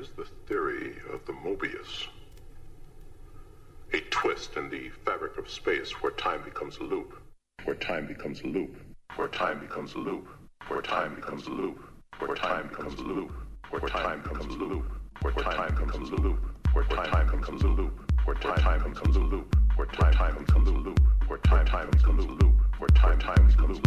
is the theory of the Mobius. A twist in the fabric of space where time becomes a loop. Where time becomes a loop. Where time becomes a loop. Where time becomes a loop. Where time becomes a loop. Where time becomes a loop. Where time becomes a loop. Where time becomes a loop. Where time becomes a loop. Where time becomes a loop. Where time time becomes a loop. Where time becomes a loop time becomes